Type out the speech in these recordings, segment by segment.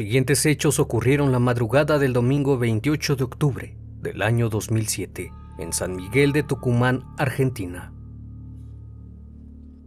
Siguientes hechos ocurrieron la madrugada del domingo 28 de octubre del año 2007 en San Miguel de Tucumán, Argentina.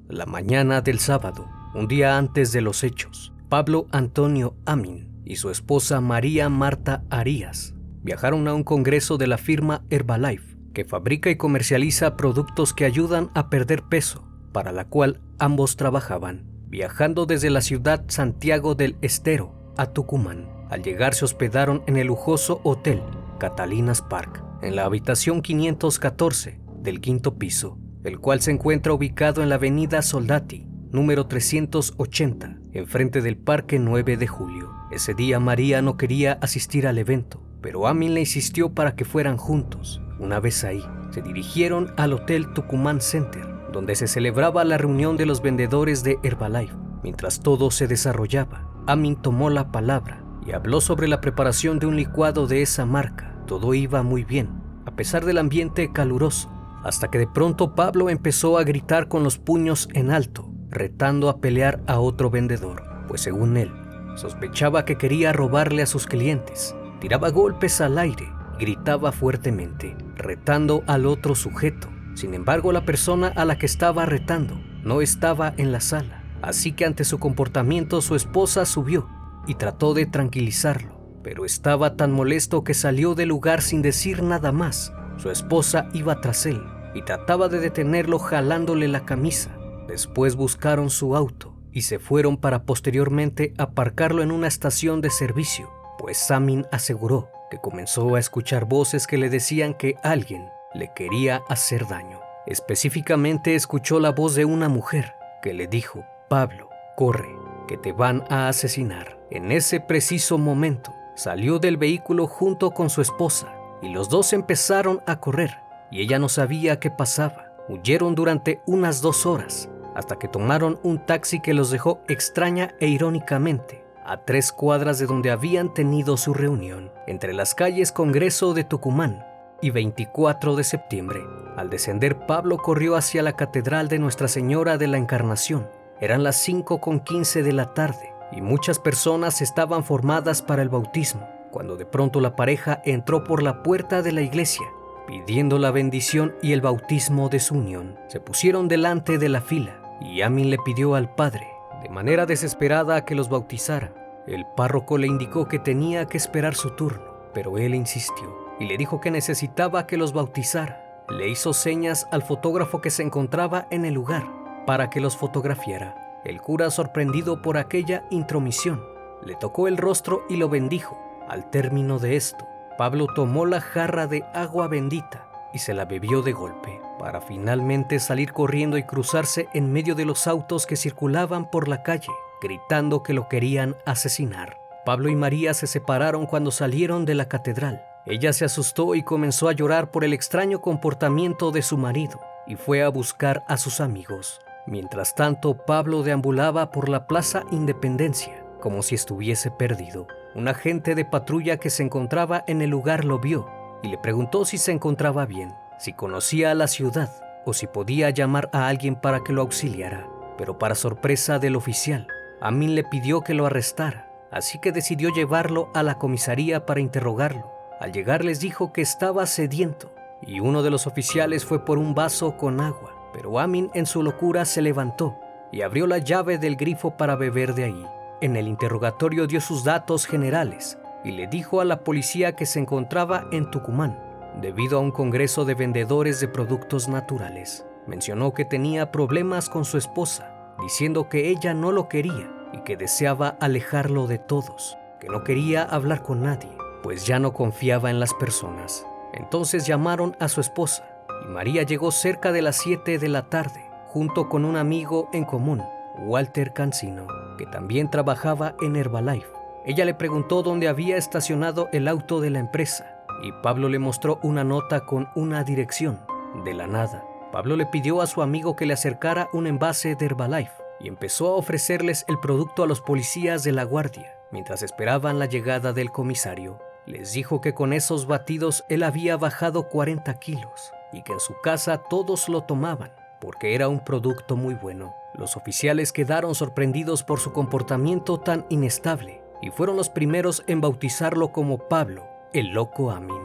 La mañana del sábado, un día antes de los hechos, Pablo Antonio Amin y su esposa María Marta Arias viajaron a un congreso de la firma Herbalife, que fabrica y comercializa productos que ayudan a perder peso, para la cual ambos trabajaban, viajando desde la ciudad Santiago del Estero a Tucumán. Al llegar se hospedaron en el lujoso hotel Catalinas Park, en la habitación 514 del quinto piso, el cual se encuentra ubicado en la avenida Soldati, número 380, enfrente del Parque 9 de Julio. Ese día María no quería asistir al evento, pero Amin le insistió para que fueran juntos. Una vez ahí, se dirigieron al Hotel Tucumán Center, donde se celebraba la reunión de los vendedores de Herbalife. Mientras todo se desarrollaba, Amin tomó la palabra y habló sobre la preparación de un licuado de esa marca. Todo iba muy bien, a pesar del ambiente caluroso, hasta que de pronto Pablo empezó a gritar con los puños en alto, retando a pelear a otro vendedor, pues según él, sospechaba que quería robarle a sus clientes. Tiraba golpes al aire gritaba fuertemente, retando al otro sujeto. Sin embargo, la persona a la que estaba retando no estaba en la sala. Así que ante su comportamiento su esposa subió y trató de tranquilizarlo, pero estaba tan molesto que salió del lugar sin decir nada más. Su esposa iba tras él y trataba de detenerlo jalándole la camisa. Después buscaron su auto y se fueron para posteriormente aparcarlo en una estación de servicio, pues Samin aseguró que comenzó a escuchar voces que le decían que alguien le quería hacer daño. Específicamente escuchó la voz de una mujer que le dijo Pablo, corre, que te van a asesinar. En ese preciso momento, salió del vehículo junto con su esposa y los dos empezaron a correr y ella no sabía qué pasaba. Huyeron durante unas dos horas hasta que tomaron un taxi que los dejó extraña e irónicamente a tres cuadras de donde habían tenido su reunión, entre las calles Congreso de Tucumán y 24 de septiembre. Al descender, Pablo corrió hacia la Catedral de Nuestra Señora de la Encarnación eran las 5 con 15 de la tarde y muchas personas estaban formadas para el bautismo, cuando de pronto la pareja entró por la puerta de la iglesia pidiendo la bendición y el bautismo de su unión. Se pusieron delante de la fila y Amin le pidió al padre, de manera desesperada, que los bautizara. El párroco le indicó que tenía que esperar su turno, pero él insistió y le dijo que necesitaba que los bautizara. Le hizo señas al fotógrafo que se encontraba en el lugar para que los fotografiara. El cura, sorprendido por aquella intromisión, le tocó el rostro y lo bendijo. Al término de esto, Pablo tomó la jarra de agua bendita y se la bebió de golpe, para finalmente salir corriendo y cruzarse en medio de los autos que circulaban por la calle, gritando que lo querían asesinar. Pablo y María se separaron cuando salieron de la catedral. Ella se asustó y comenzó a llorar por el extraño comportamiento de su marido y fue a buscar a sus amigos. Mientras tanto, Pablo deambulaba por la Plaza Independencia, como si estuviese perdido. Un agente de patrulla que se encontraba en el lugar lo vio y le preguntó si se encontraba bien, si conocía la ciudad o si podía llamar a alguien para que lo auxiliara. Pero para sorpresa del oficial, Amin le pidió que lo arrestara, así que decidió llevarlo a la comisaría para interrogarlo. Al llegar les dijo que estaba sediento y uno de los oficiales fue por un vaso con agua. Pero Amin en su locura se levantó y abrió la llave del grifo para beber de ahí. En el interrogatorio dio sus datos generales y le dijo a la policía que se encontraba en Tucumán debido a un congreso de vendedores de productos naturales. Mencionó que tenía problemas con su esposa, diciendo que ella no lo quería y que deseaba alejarlo de todos, que no quería hablar con nadie, pues ya no confiaba en las personas. Entonces llamaron a su esposa y María llegó cerca de las 7 de la tarde, junto con un amigo en común, Walter Cancino, que también trabajaba en Herbalife. Ella le preguntó dónde había estacionado el auto de la empresa y Pablo le mostró una nota con una dirección. De la nada, Pablo le pidió a su amigo que le acercara un envase de Herbalife y empezó a ofrecerles el producto a los policías de la guardia mientras esperaban la llegada del comisario. Les dijo que con esos batidos él había bajado 40 kilos y que en su casa todos lo tomaban porque era un producto muy bueno. Los oficiales quedaron sorprendidos por su comportamiento tan inestable y fueron los primeros en bautizarlo como Pablo, el loco Amin.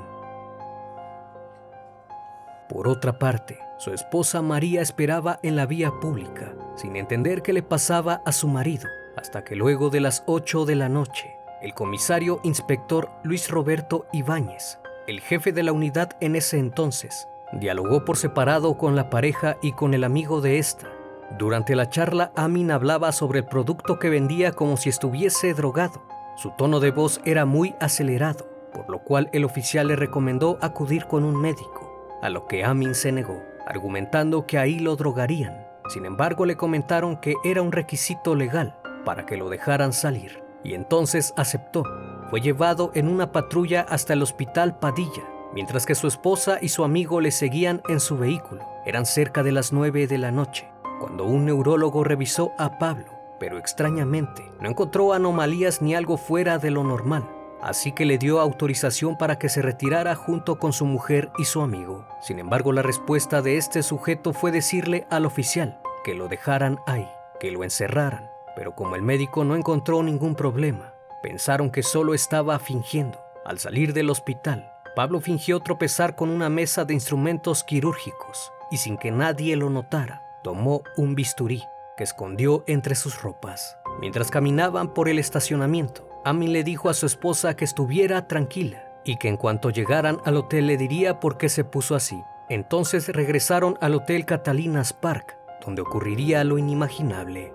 Por otra parte, su esposa María esperaba en la vía pública, sin entender qué le pasaba a su marido, hasta que luego de las 8 de la noche, el comisario inspector Luis Roberto Ibáñez, el jefe de la unidad en ese entonces, dialogó por separado con la pareja y con el amigo de esta. Durante la charla, Amin hablaba sobre el producto que vendía como si estuviese drogado. Su tono de voz era muy acelerado por lo cual el oficial le recomendó acudir con un médico, a lo que Amin se negó, argumentando que ahí lo drogarían. Sin embargo, le comentaron que era un requisito legal para que lo dejaran salir, y entonces aceptó. Fue llevado en una patrulla hasta el hospital Padilla, mientras que su esposa y su amigo le seguían en su vehículo. Eran cerca de las 9 de la noche, cuando un neurólogo revisó a Pablo, pero extrañamente no encontró anomalías ni algo fuera de lo normal así que le dio autorización para que se retirara junto con su mujer y su amigo. Sin embargo, la respuesta de este sujeto fue decirle al oficial que lo dejaran ahí, que lo encerraran, pero como el médico no encontró ningún problema, pensaron que solo estaba fingiendo. Al salir del hospital, Pablo fingió tropezar con una mesa de instrumentos quirúrgicos y sin que nadie lo notara, tomó un bisturí que escondió entre sus ropas. Mientras caminaban por el estacionamiento, Amin le dijo a su esposa que estuviera tranquila y que en cuanto llegaran al hotel le diría por qué se puso así. Entonces regresaron al hotel Catalinas Park, donde ocurriría lo inimaginable.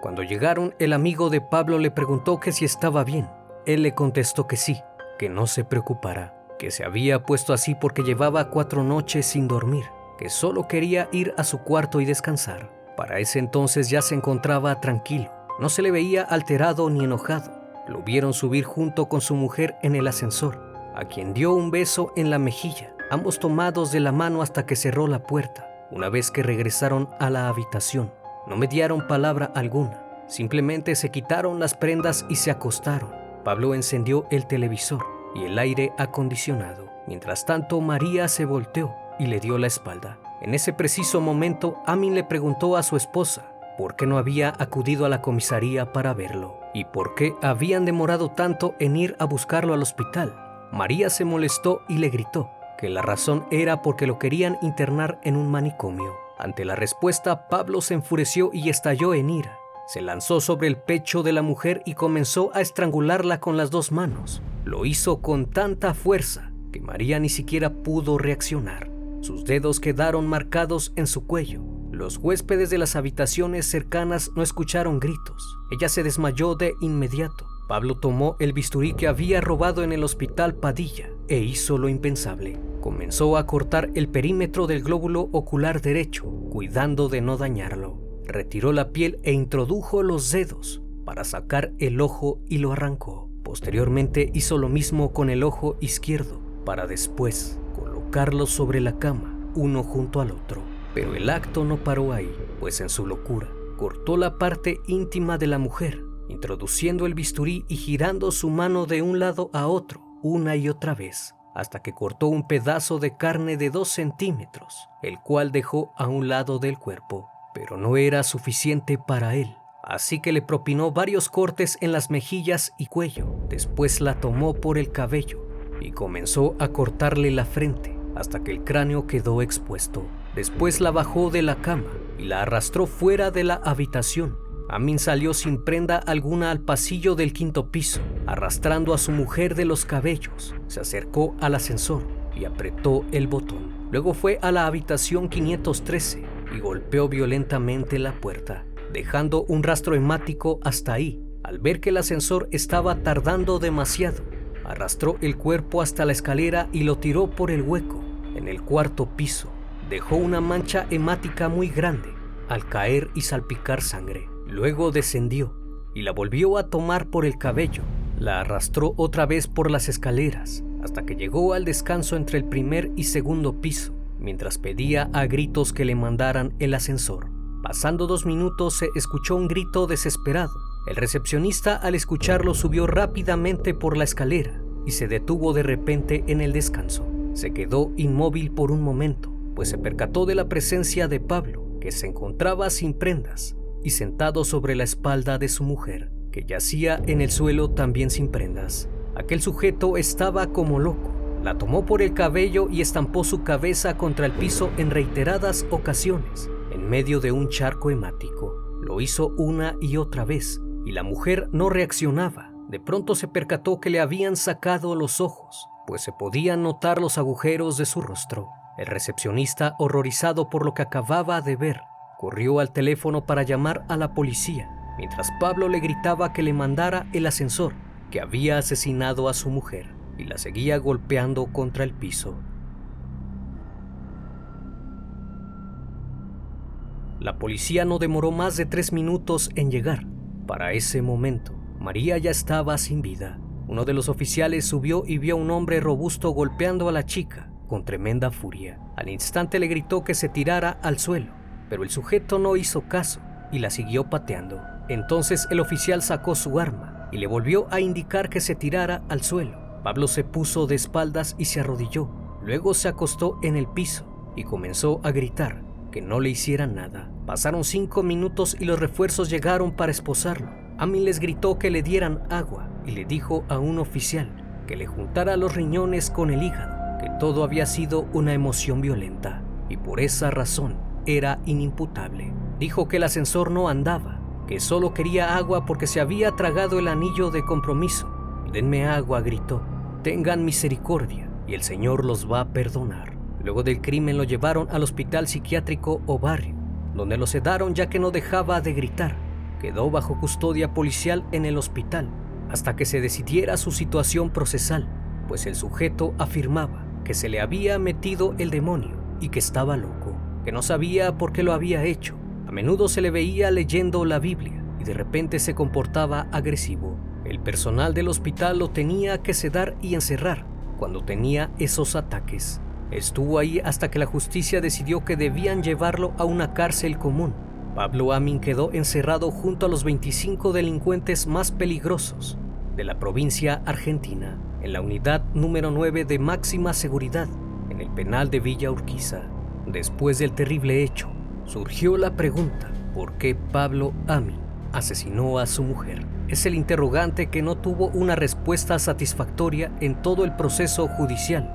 Cuando llegaron, el amigo de Pablo le preguntó que si estaba bien. Él le contestó que sí, que no se preocupara, que se había puesto así porque llevaba cuatro noches sin dormir, que solo quería ir a su cuarto y descansar. Para ese entonces ya se encontraba tranquilo no se le veía alterado ni enojado. Lo vieron subir junto con su mujer en el ascensor, a quien dio un beso en la mejilla, ambos tomados de la mano hasta que cerró la puerta. Una vez que regresaron a la habitación, no mediaron palabra alguna, simplemente se quitaron las prendas y se acostaron. Pablo encendió el televisor y el aire acondicionado. Mientras tanto, María se volteó y le dio la espalda. En ese preciso momento, Amin le preguntó a su esposa por qué no había acudido a la comisaría para verlo y por qué habían demorado tanto en ir a buscarlo al hospital. María se molestó y le gritó que la razón era porque lo querían internar en un manicomio. Ante la respuesta, Pablo se enfureció y estalló en ira. Se lanzó sobre el pecho de la mujer y comenzó a estrangularla con las dos manos. Lo hizo con tanta fuerza que María ni siquiera pudo reaccionar. Sus dedos quedaron marcados en su cuello los huéspedes de las habitaciones cercanas no escucharon gritos. Ella se desmayó de inmediato. Pablo tomó el bisturí que había robado en el hospital Padilla e hizo lo impensable. Comenzó a cortar el perímetro del glóbulo ocular derecho, cuidando de no dañarlo. Retiró la piel e introdujo los dedos para sacar el ojo y lo arrancó. Posteriormente hizo lo mismo con el ojo izquierdo, para después colocarlo sobre la cama, uno junto al otro. Pero el acto no paró ahí, pues en su locura cortó la parte íntima de la mujer, introduciendo el bisturí y girando su mano de un lado a otro, una y otra vez, hasta que cortó un pedazo de carne de dos centímetros, el cual dejó a un lado del cuerpo. Pero no era suficiente para él, así que le propinó varios cortes en las mejillas y cuello. Después la tomó por el cabello y comenzó a cortarle la frente hasta que el cráneo quedó expuesto. Después la bajó de la cama y la arrastró fuera de la habitación, Amin salió sin prenda alguna al pasillo del quinto piso, arrastrando a su mujer de los cabellos. Se acercó al ascensor y apretó el botón. Luego fue a la habitación 513 y golpeó violentamente la puerta, dejando un rastro hemático hasta ahí. Al ver que el ascensor estaba tardando demasiado, arrastró el cuerpo hasta la escalera y lo tiró por el hueco en el cuarto piso. Dejó una mancha hemática muy grande al caer y salpicar sangre. Luego descendió y la volvió a tomar por el cabello. La arrastró otra vez por las escaleras hasta que llegó al descanso entre el primer y segundo piso, mientras pedía a gritos que le mandaran el ascensor. Pasando dos minutos se escuchó un grito desesperado. El recepcionista al escucharlo subió rápidamente por la escalera y se detuvo de repente en el descanso. Se quedó inmóvil por un momento, pues se percató de la presencia de Pablo, que se encontraba sin prendas y sentado sobre la espalda de su mujer, que yacía en el suelo también sin prendas. Aquel sujeto estaba como loco. La tomó por el cabello y estampó su cabeza contra el piso en reiteradas ocasiones, en medio de un charco hemático. Lo hizo una y otra vez, y la mujer no reaccionaba. De pronto se percató que le habían sacado los ojos, pues se podían notar los agujeros de su rostro. El recepcionista, horrorizado por lo que acababa de ver, corrió al teléfono para llamar a la policía, mientras Pablo le gritaba que le mandara el ascensor que había asesinado a su mujer y la seguía golpeando contra el piso. La policía no demoró más de tres minutos en llegar. Para ese momento, María ya estaba sin vida. Uno de los oficiales subió y vio a un hombre robusto golpeando a la chica con tremenda furia. Al instante le gritó que se tirara al suelo, pero el sujeto no hizo caso y la siguió pateando. Entonces el oficial sacó su arma y le volvió a indicar que se tirara al suelo. Pablo se puso de espaldas y se arrodilló. Luego se acostó en el piso y comenzó a gritar que no le hicieran nada. Pasaron cinco minutos y los refuerzos llegaron para esposarlo. Ami les gritó que le dieran agua y le dijo a un oficial que le juntara los riñones con el hígado, que todo había sido una emoción violenta y por esa razón era inimputable. Dijo que el ascensor no andaba que solo quería agua porque se había tragado el anillo de compromiso. Denme agua, gritó. Tengan misericordia y el Señor los va a perdonar. Luego del crimen lo llevaron al hospital psiquiátrico o barrio, donde lo sedaron ya que no dejaba de gritar. Quedó bajo custodia policial en el hospital hasta que se decidiera su situación procesal, pues el sujeto afirmaba que se le había metido el demonio y que estaba loco, que no sabía por qué lo había hecho a menudo se le veía leyendo la Biblia y de repente se comportaba agresivo. El personal del hospital lo tenía que sedar y encerrar cuando tenía esos ataques. Estuvo ahí hasta que la justicia decidió que debían llevarlo a una cárcel común. Pablo Amin quedó encerrado junto a los 25 delincuentes más peligrosos de la provincia argentina, en la unidad número 9 de máxima seguridad, en el penal de Villa Urquiza. Después del terrible hecho, surgió la pregunta, ¿por qué Pablo Ami asesinó a su mujer? Es el interrogante que no tuvo una respuesta satisfactoria en todo el proceso judicial.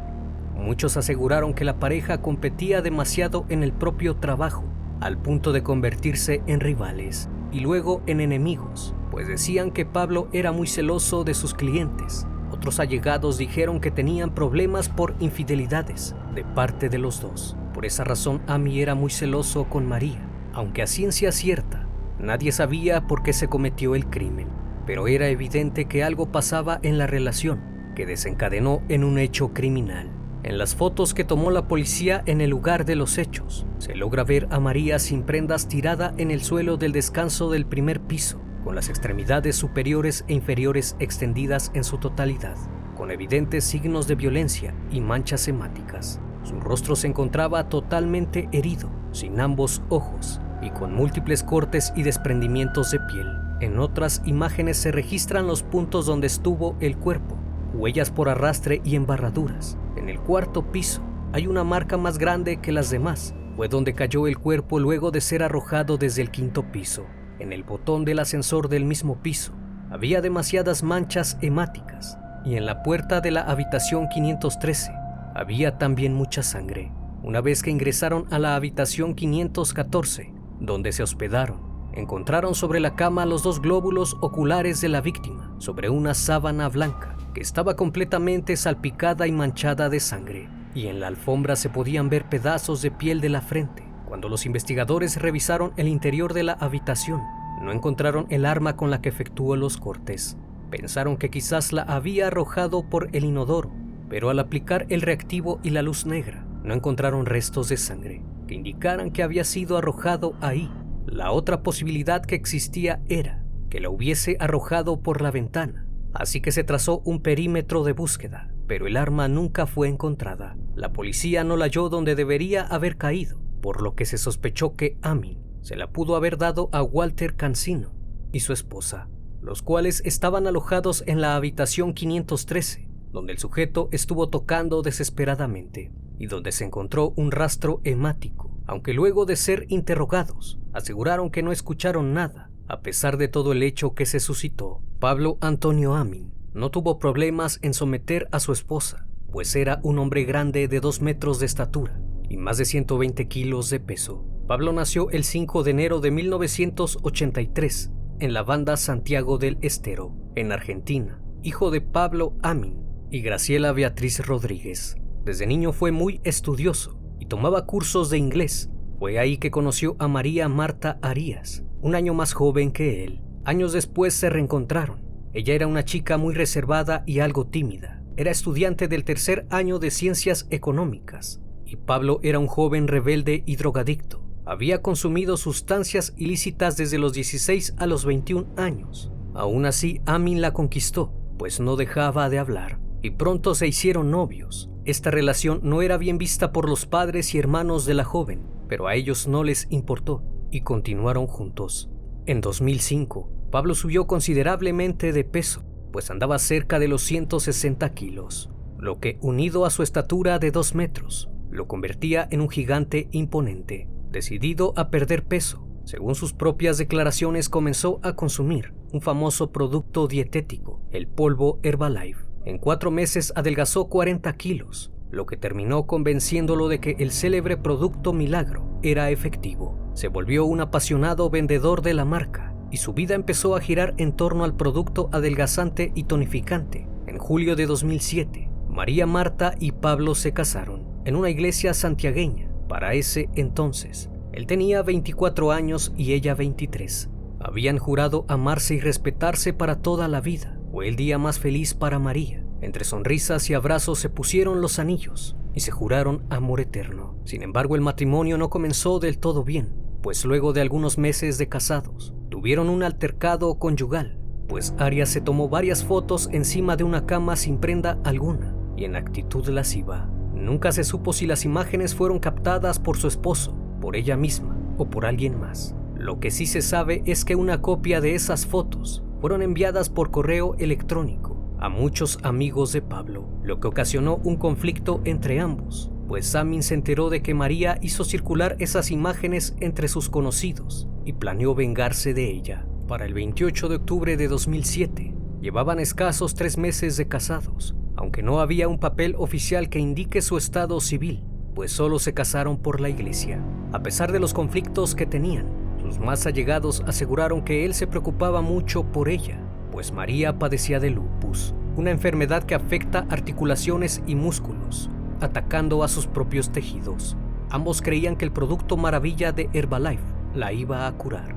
Muchos aseguraron que la pareja competía demasiado en el propio trabajo, al punto de convertirse en rivales y luego en enemigos, pues decían que Pablo era muy celoso de sus clientes. Otros allegados dijeron que tenían problemas por infidelidades de parte de los dos. Por esa razón Ami era muy celoso con María, aunque a ciencia cierta nadie sabía por qué se cometió el crimen, pero era evidente que algo pasaba en la relación que desencadenó en un hecho criminal. En las fotos que tomó la policía en el lugar de los hechos, se logra ver a María sin prendas tirada en el suelo del descanso del primer piso, con las extremidades superiores e inferiores extendidas en su totalidad, con evidentes signos de violencia y manchas hemáticas. Su rostro se encontraba totalmente herido, sin ambos ojos y con múltiples cortes y desprendimientos de piel. En otras imágenes se registran los puntos donde estuvo el cuerpo, huellas por arrastre y embarraduras. En el cuarto piso hay una marca más grande que las demás. Fue donde cayó el cuerpo luego de ser arrojado desde el quinto piso. En el botón del ascensor del mismo piso había demasiadas manchas hemáticas y en la puerta de la habitación 513 había también mucha sangre. Una vez que ingresaron a la habitación 514, donde se hospedaron, encontraron sobre la cama los dos glóbulos oculares de la víctima sobre una sábana blanca que estaba completamente salpicada y manchada de sangre, y en la alfombra se podían ver pedazos de piel de la frente. Cuando los investigadores revisaron el interior de la habitación, no encontraron el arma con la que efectuó los cortes. Pensaron que quizás la había arrojado por el inodoro, pero al aplicar el reactivo y la luz negra, no encontraron restos de sangre que indicaran que había sido arrojado ahí. La otra posibilidad que existía era que la hubiese arrojado por la ventana, así que se trazó un perímetro de búsqueda, pero el arma nunca fue encontrada. La policía no la halló donde debería haber caído, por lo que se sospechó que Amin se la pudo haber dado a Walter Cancino y su esposa, los cuales estaban alojados en la habitación 513, donde el sujeto estuvo tocando desesperadamente y donde se encontró un rastro hemático, aunque luego de ser interrogados aseguraron que no escucharon nada. A pesar de todo el hecho que se suscitó, Pablo Antonio Amin no tuvo problemas en someter a su esposa, pues era un hombre grande de 2 metros de estatura y más de 120 kilos de peso. Pablo nació el 5 de enero de 1983 en la banda Santiago del Estero, en Argentina, hijo de Pablo Amin y Graciela Beatriz Rodríguez. Desde niño fue muy estudioso y tomaba cursos de inglés. Fue ahí que conoció a María Marta Arias, un año más joven que él. Años después se reencontraron. Ella era una chica muy reservada y algo tímida. Era estudiante del tercer año de ciencias económicas y Pablo era un joven rebelde y drogadicto. Había consumido sustancias ilícitas desde los 16 a los 21 años. Aún así, Amin la conquistó, pues no dejaba de hablar, y pronto se hicieron novios. Esta relación no era bien vista por los padres y hermanos de la joven, pero a ellos no les importó y continuaron juntos. En 2005, Pablo subió considerablemente de peso, pues andaba cerca de los 160 kilos, lo que, unido a su estatura de 2 metros, lo convertía en un gigante imponente. Decidido a perder peso, según sus propias declaraciones comenzó a consumir un famoso producto dietético, el polvo Herbalife. En cuatro meses adelgazó 40 kilos, lo que terminó convenciéndolo de que el célebre producto Milagro era efectivo. Se volvió un apasionado vendedor de la marca y su vida empezó a girar en torno al producto adelgazante y tonificante. En julio de 2007, María Marta y Pablo se casaron en una iglesia santiagueña. Para ese entonces, él tenía 24 años y ella 23. Habían jurado amarse y respetarse para toda la vida. Fue el día más feliz para María. Entre sonrisas y abrazos se pusieron los anillos y se juraron amor eterno. Sin embargo, el matrimonio no comenzó del todo bien, pues luego de algunos meses de casados, tuvieron un altercado conyugal, pues Arias se tomó varias fotos encima de una cama sin prenda alguna y en actitud lasciva. Nunca se supo si las imágenes fueron captadas por su esposo, por ella misma o por alguien más. Lo que sí se sabe es que una copia de esas fotos fueron enviadas por correo electrónico a muchos amigos de Pablo, lo que ocasionó un conflicto entre ambos, pues Samin se enteró de que María hizo circular esas imágenes entre sus conocidos y planeó vengarse de ella. Para el 28 de octubre de 2007, llevaban escasos tres meses de casados, aunque no había un papel oficial que indique su estado civil, pues solo se casaron por la iglesia. A pesar de los conflictos que tenían, sus más allegados aseguraron que él se preocupaba mucho por ella, pues María padecía de lupus, una enfermedad que afecta articulaciones y músculos, atacando a sus propios tejidos. Ambos creían que el producto maravilla de Herbalife la iba a curar.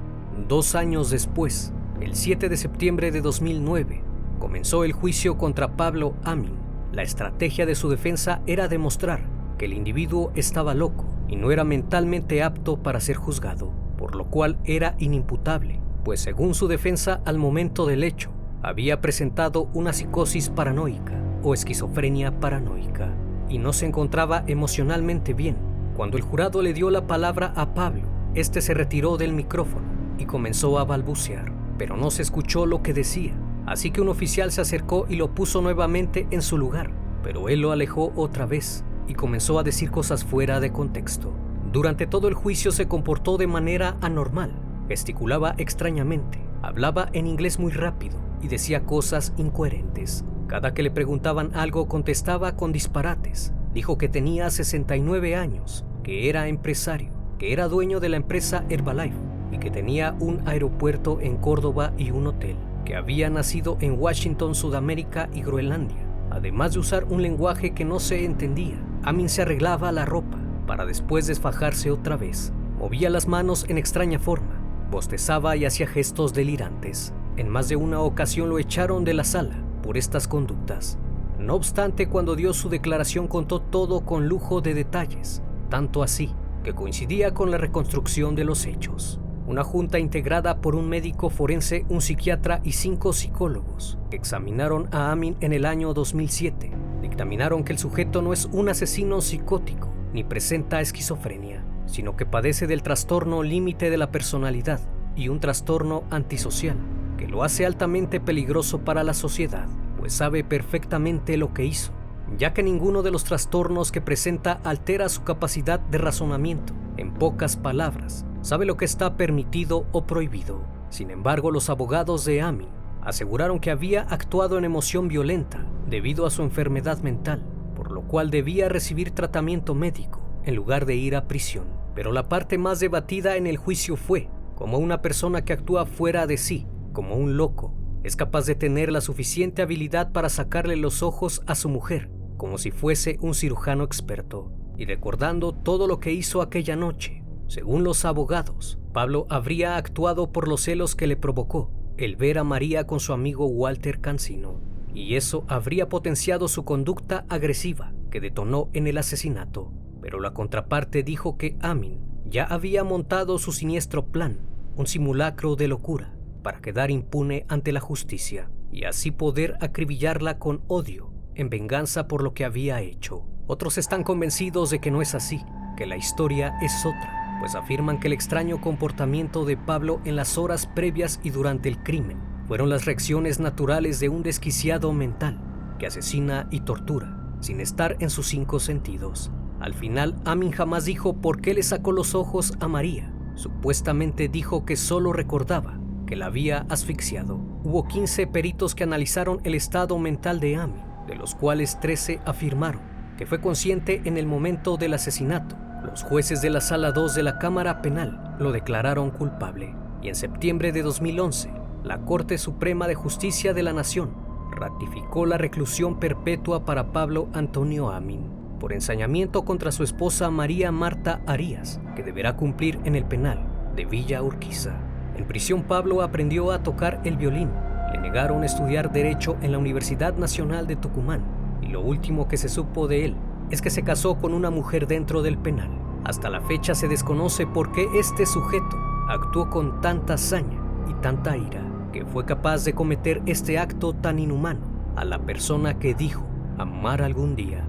Dos años después, el 7 de septiembre de 2009, comenzó el juicio contra Pablo Amin. La estrategia de su defensa era demostrar que el individuo estaba loco y no era mentalmente apto para ser juzgado por lo cual era inimputable, pues según su defensa al momento del hecho, había presentado una psicosis paranoica o esquizofrenia paranoica y no se encontraba emocionalmente bien. Cuando el jurado le dio la palabra a Pablo, este se retiró del micrófono y comenzó a balbucear, pero no se escuchó lo que decía. Así que un oficial se acercó y lo puso nuevamente en su lugar, pero él lo alejó otra vez y comenzó a decir cosas fuera de contexto. Durante todo el juicio se comportó de manera anormal, gesticulaba extrañamente, hablaba en inglés muy rápido y decía cosas incoherentes. Cada que le preguntaban algo contestaba con disparates. Dijo que tenía 69 años, que era empresario, que era dueño de la empresa Herbalife y que tenía un aeropuerto en Córdoba y un hotel, que había nacido en Washington, Sudamérica y Groenlandia. Además de usar un lenguaje que no se entendía, Amin se arreglaba la ropa para después desfajarse otra vez. Movía las manos en extraña forma, bostezaba y hacía gestos delirantes. En más de una ocasión lo echaron de la sala por estas conductas. No obstante, cuando dio su declaración contó todo con lujo de detalles, tanto así que coincidía con la reconstrucción de los hechos. Una junta integrada por un médico forense, un psiquiatra y cinco psicólogos examinaron a Amin en el año 2007. Dictaminaron que el sujeto no es un asesino psicótico ni presenta esquizofrenia, sino que padece del trastorno límite de la personalidad y un trastorno antisocial que lo hace altamente peligroso para la sociedad pues sabe perfectamente lo que hizo, ya que ninguno de los trastornos que presenta altera su capacidad de razonamiento. En pocas palabras, sabe lo que está permitido o prohibido. Sin embargo, los abogados de Amy aseguraron que había actuado en emoción violenta debido a su enfermedad mental, lo cual debía recibir tratamiento médico en lugar de ir a prisión. Pero la parte más debatida en el juicio fue como una persona que actúa fuera de sí, como un loco, es capaz de tener la suficiente habilidad para sacarle los ojos a su mujer, como si fuese un cirujano experto, y recordando todo lo que hizo aquella noche. Según los abogados, Pablo habría actuado por los celos que le provocó el ver a María con su amigo Walter Cancino, y eso habría potenciado su conducta agresiva que detonó en el asesinato. Pero la contraparte dijo que Amin ya había montado su siniestro plan, un simulacro de locura, para quedar impune ante la justicia y así poder acribillarla con odio en venganza por lo que había hecho. Otros están convencidos de que no es así, que la historia es otra, pues afirman que el extraño comportamiento de Pablo en las horas previas y durante el crimen fueron las reacciones naturales de un desquiciado mental que asesina y tortura sin estar en sus cinco sentidos. Al final, Amin jamás dijo por qué le sacó los ojos a María. Supuestamente dijo que solo recordaba que la había asfixiado. Hubo 15 peritos que analizaron el estado mental de Amy, de los cuales 13 afirmaron que fue consciente en el momento del asesinato. Los jueces de la Sala 2 de la Cámara Penal lo declararon culpable y en septiembre de 2011 la Corte Suprema de Justicia de la Nación ratificó la reclusión perpetua para Pablo Antonio Amin por ensañamiento contra su esposa María Marta Arias, que deberá cumplir en el penal de Villa Urquiza. En prisión Pablo aprendió a tocar el violín. Le negaron estudiar derecho en la Universidad Nacional de Tucumán y lo último que se supo de él es que se casó con una mujer dentro del penal. Hasta la fecha se desconoce por qué este sujeto actuó con tanta hazaña y tanta ira que fue capaz de cometer este acto tan inhumano a la persona que dijo amar algún día.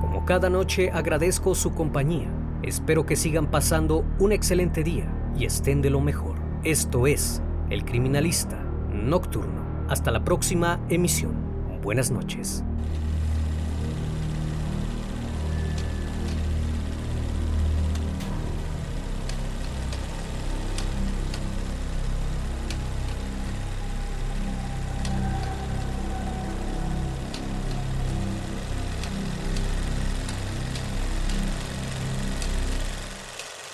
Como cada noche agradezco su compañía Espero que sigan pasando un excelente día y estén de lo mejor. Esto es El Criminalista Nocturno. Hasta la próxima emisión. Buenas noches.